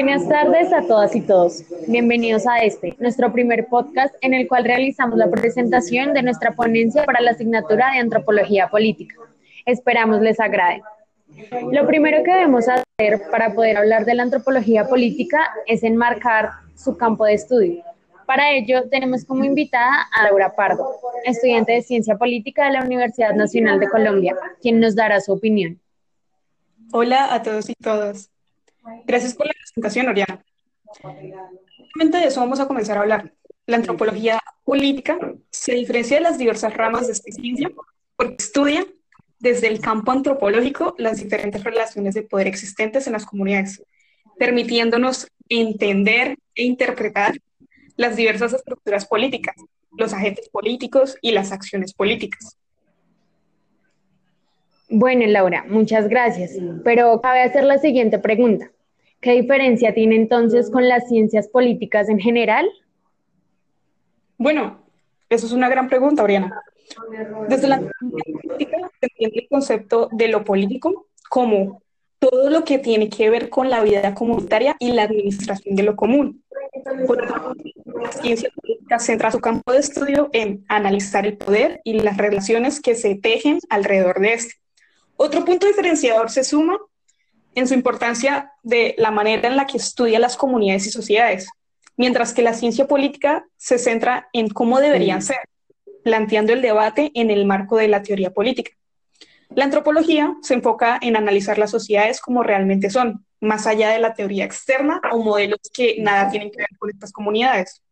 Buenas tardes a todas y todos. Bienvenidos a este, nuestro primer podcast en el cual realizamos la presentación de nuestra ponencia para la asignatura de Antropología Política. Esperamos les agrade. Lo primero que debemos hacer para poder hablar de la antropología política es enmarcar su campo de estudio. Para ello tenemos como invitada a Laura Pardo, estudiante de Ciencia Política de la Universidad Nacional de Colombia, quien nos dará su opinión. Hola a todos y todas. Gracias por la presentación, Oriana. Justamente de eso vamos a comenzar a hablar. La antropología política se diferencia de las diversas ramas de esta ciencia porque estudia desde el campo antropológico las diferentes relaciones de poder existentes en las comunidades, permitiéndonos entender e interpretar las diversas estructuras políticas, los agentes políticos y las acciones políticas. Bueno, Laura, muchas gracias. Pero cabe hacer la siguiente pregunta. ¿Qué diferencia tiene entonces con las ciencias políticas en general? Bueno, eso es una gran pregunta, Oriana. Desde la política se entiende el concepto de lo político como todo lo que tiene que ver con la vida comunitaria y la administración de lo común. Por otro la ciencia política centra su campo de estudio en analizar el poder y las relaciones que se tejen alrededor de este. Otro punto diferenciador se suma en su importancia de la manera en la que estudia las comunidades y sociedades, mientras que la ciencia política se centra en cómo deberían ser, planteando el debate en el marco de la teoría política. La antropología se enfoca en analizar las sociedades como realmente son, más allá de la teoría externa o modelos que nada tienen que ver con estas comunidades.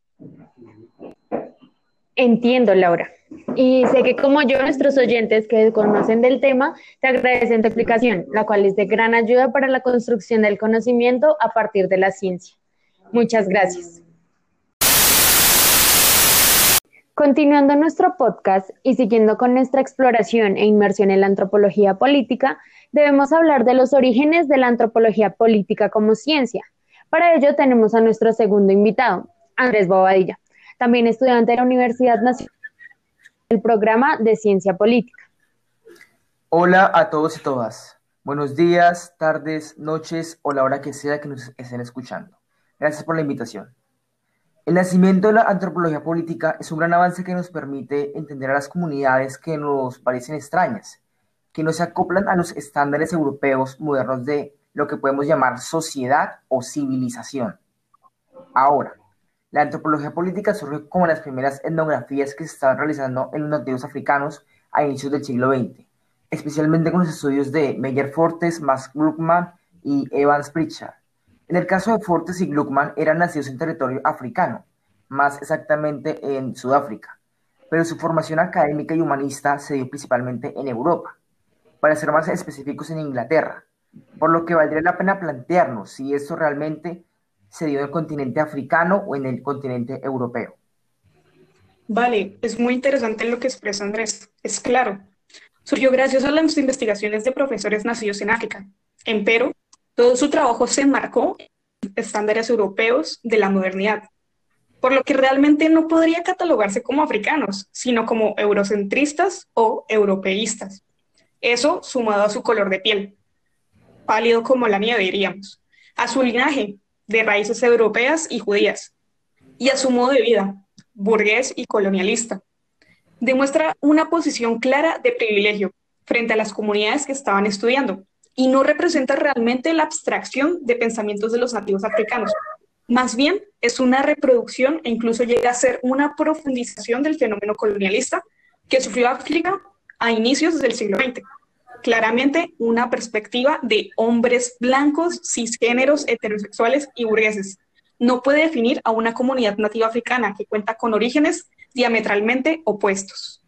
Entiendo, Laura. Y sé que como yo, nuestros oyentes que conocen del tema, te agradecen tu explicación, la cual es de gran ayuda para la construcción del conocimiento a partir de la ciencia. Muchas gracias. Continuando nuestro podcast y siguiendo con nuestra exploración e inmersión en la antropología política, debemos hablar de los orígenes de la antropología política como ciencia. Para ello tenemos a nuestro segundo invitado, Andrés Bobadilla, también estudiante de la Universidad Nacional el programa de Ciencia Política. Hola a todos y todas. Buenos días, tardes, noches o la hora que sea que nos estén escuchando. Gracias por la invitación. El nacimiento de la antropología política es un gran avance que nos permite entender a las comunidades que nos parecen extrañas, que no se acoplan a los estándares europeos modernos de lo que podemos llamar sociedad o civilización. Ahora, la antropología política surge como las primeras etnografías que se estaban realizando en los nativos africanos a inicios del siglo XX, especialmente con los estudios de Meyer Fortes, Max Gluckman y Evans Pritchard. En el caso de Fortes y Gluckman eran nacidos en territorio africano, más exactamente en Sudáfrica, pero su formación académica y humanista se dio principalmente en Europa, para ser más específicos en Inglaterra, por lo que valdría la pena plantearnos si esto realmente se dio en el continente africano o en el continente europeo. Vale, es muy interesante lo que expresa Andrés. Es claro. Surgió gracias a las investigaciones de profesores nacidos en África. Empero, todo su trabajo se enmarcó en estándares europeos de la modernidad, por lo que realmente no podría catalogarse como africanos, sino como eurocentristas o europeístas. Eso sumado a su color de piel, pálido como la nieve, diríamos, a su linaje, de raíces europeas y judías, y a su modo de vida, burgués y colonialista. Demuestra una posición clara de privilegio frente a las comunidades que estaban estudiando y no representa realmente la abstracción de pensamientos de los nativos africanos. Más bien es una reproducción e incluso llega a ser una profundización del fenómeno colonialista que sufrió África a inicios del siglo XX claramente una perspectiva de hombres blancos, cisgéneros, heterosexuales y burgueses. No puede definir a una comunidad nativa africana que cuenta con orígenes diametralmente opuestos.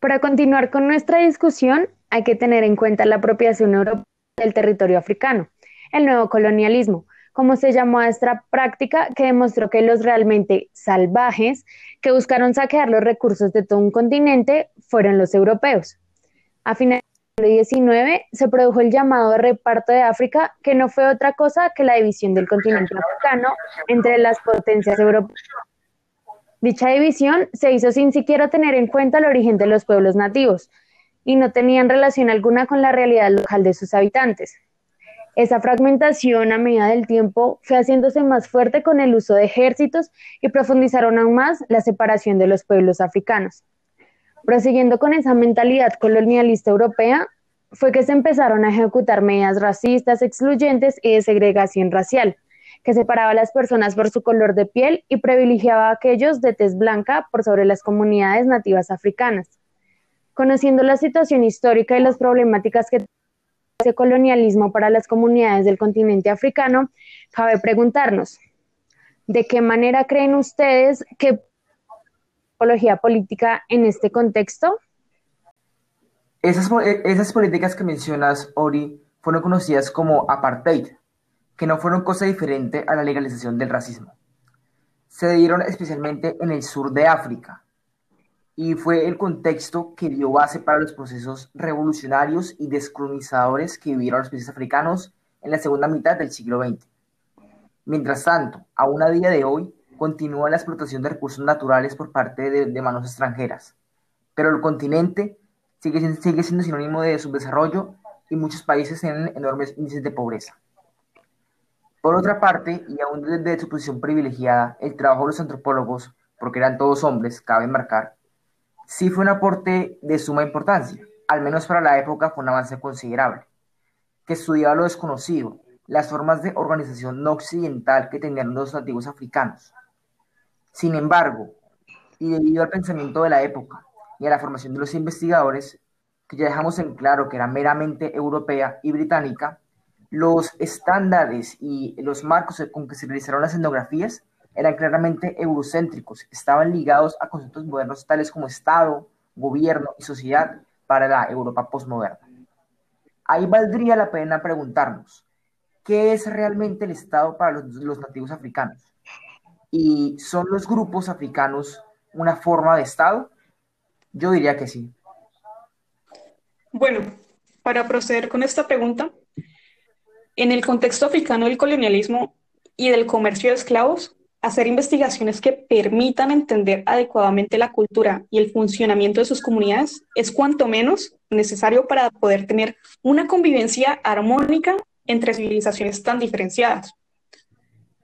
Para continuar con nuestra discusión, hay que tener en cuenta la apropiación europea del territorio africano el nuevo colonialismo, como se llamó a esta práctica que demostró que los realmente salvajes que buscaron saquear los recursos de todo un continente fueron los europeos. A finales del siglo XIX se produjo el llamado reparto de África, que no fue otra cosa que la división del continente africano entre las potencias europeas. Dicha división se hizo sin siquiera tener en cuenta el origen de los pueblos nativos y no tenían relación alguna con la realidad local de sus habitantes. Esa fragmentación a medida del tiempo fue haciéndose más fuerte con el uso de ejércitos y profundizaron aún más la separación de los pueblos africanos. Prosiguiendo con esa mentalidad colonialista europea, fue que se empezaron a ejecutar medidas racistas, excluyentes y de segregación racial, que separaba a las personas por su color de piel y privilegiaba a aquellos de tez blanca por sobre las comunidades nativas africanas. Conociendo la situación histórica y las problemáticas que ese colonialismo para las comunidades del continente africano, cabe preguntarnos, ¿de qué manera creen ustedes que ecología política en este contexto? Esas, esas políticas que mencionas, Ori, fueron conocidas como apartheid, que no fueron cosa diferente a la legalización del racismo. Se dieron especialmente en el sur de África, y fue el contexto que dio base para los procesos revolucionarios y descolonizadores que vivieron los países africanos en la segunda mitad del siglo XX. Mientras tanto, aún a día de hoy, continúa la explotación de recursos naturales por parte de, manos extranjeras, pero el continente sigue, sigue siendo sinónimo de subdesarrollo y muchos países tienen enormes índices de pobreza. Por otra parte, y aún desde su posición privilegiada, el trabajo de los antropólogos, porque eran todos hombres, cabe marcar, sí fue un aporte de suma importancia, al menos para la época fue un avance considerable, que estudiaba lo desconocido, las formas de organización no occidental que tenían los nativos africanos. Sin embargo, y debido al pensamiento de la época y a la formación de los investigadores, que ya dejamos en claro que era meramente europea y británica, los estándares y los marcos con que se realizaron las etnografías eran claramente eurocéntricos, estaban ligados a conceptos modernos tales como Estado, gobierno y sociedad para la Europa postmoderna. Ahí valdría la pena preguntarnos, ¿qué es realmente el Estado para los, nativos africanos? ¿Y son los grupos africanos una forma de Estado? Yo diría que sí. Bueno, para proceder con esta pregunta, en el contexto africano del colonialismo y del comercio de esclavos, hacer investigaciones que permitan entender adecuadamente la cultura y el funcionamiento de sus comunidades es cuanto menos necesario para poder tener una convivencia armónica entre civilizaciones tan diferenciadas.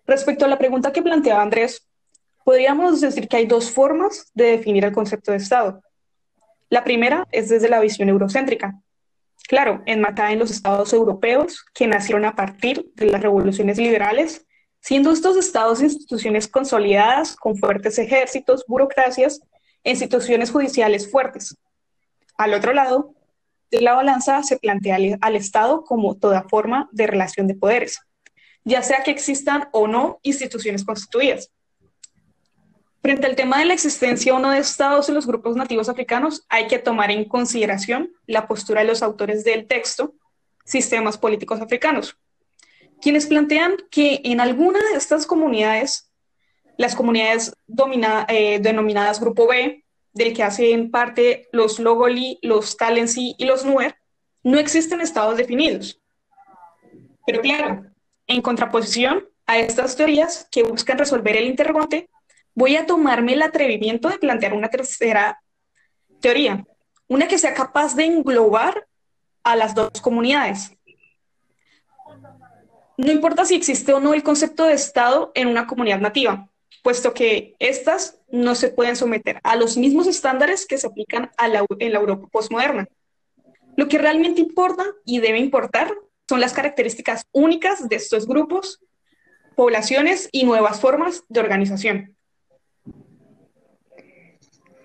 Respecto a la pregunta que planteaba Andrés, podríamos decir que hay dos formas de definir el concepto de Estado. La primera es desde la visión eurocéntrica. Claro, enmarcada en los estados europeos que nacieron a partir de las revoluciones liberales siendo estos estados instituciones consolidadas con fuertes ejércitos, burocracias e instituciones judiciales fuertes. Al otro lado de la balanza se plantea al, Estado como toda forma de relación de poderes, ya sea que existan o no instituciones constituidas. Frente al tema de la existencia o no de estados en los grupos nativos africanos, hay que tomar en consideración la postura de los autores del texto, Sistemas Políticos Africanos, quienes plantean que en alguna de estas comunidades, las comunidades eh, denominadas Grupo B, del que hacen parte los Logoli, los Talensi y los Nuer, no existen estados definidos. Pero claro, en contraposición a estas teorías que buscan resolver el interrogante, voy a tomarme el atrevimiento de plantear una tercera teoría, una que sea capaz de englobar a las dos comunidades, no importa si existe o no el concepto de Estado en una comunidad nativa, puesto que éstas no se pueden someter a los mismos estándares que se aplican en la Europa postmoderna. Lo que realmente importa y debe importar son las características únicas de estos grupos, poblaciones y nuevas formas de organización.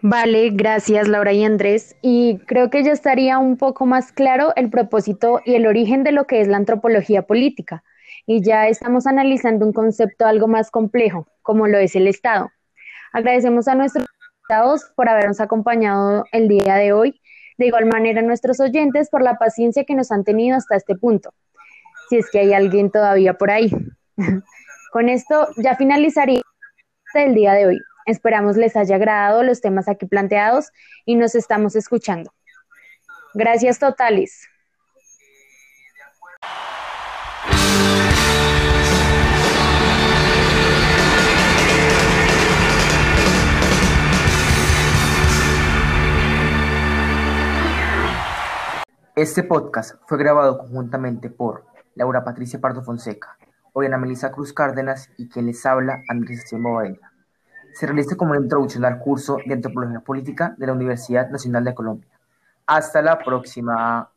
Vale, gracias Laura y Andrés. Y creo que ya estaría un poco más claro el propósito y el origen de lo que es la antropología política y ya estamos analizando un concepto algo más complejo, como lo es el Estado. Agradecemos a nuestros invitados por habernos acompañado el día de hoy, de igual manera a nuestros oyentes por la paciencia que nos han tenido hasta este punto, si es que hay alguien todavía por ahí. Con esto ya finalizaría el día de hoy. Esperamos les haya agradado los temas aquí planteados y nos estamos escuchando. Gracias totales. Este podcast fue grabado conjuntamente por Laura Patricia Pardo Fonseca, Oriana Melissa Cruz Cárdenas y quien les habla, Andrés Esteban Bobadilla. Se realiza como una introducción al curso de Antropología Política de la Universidad Nacional de Colombia. Hasta la próxima.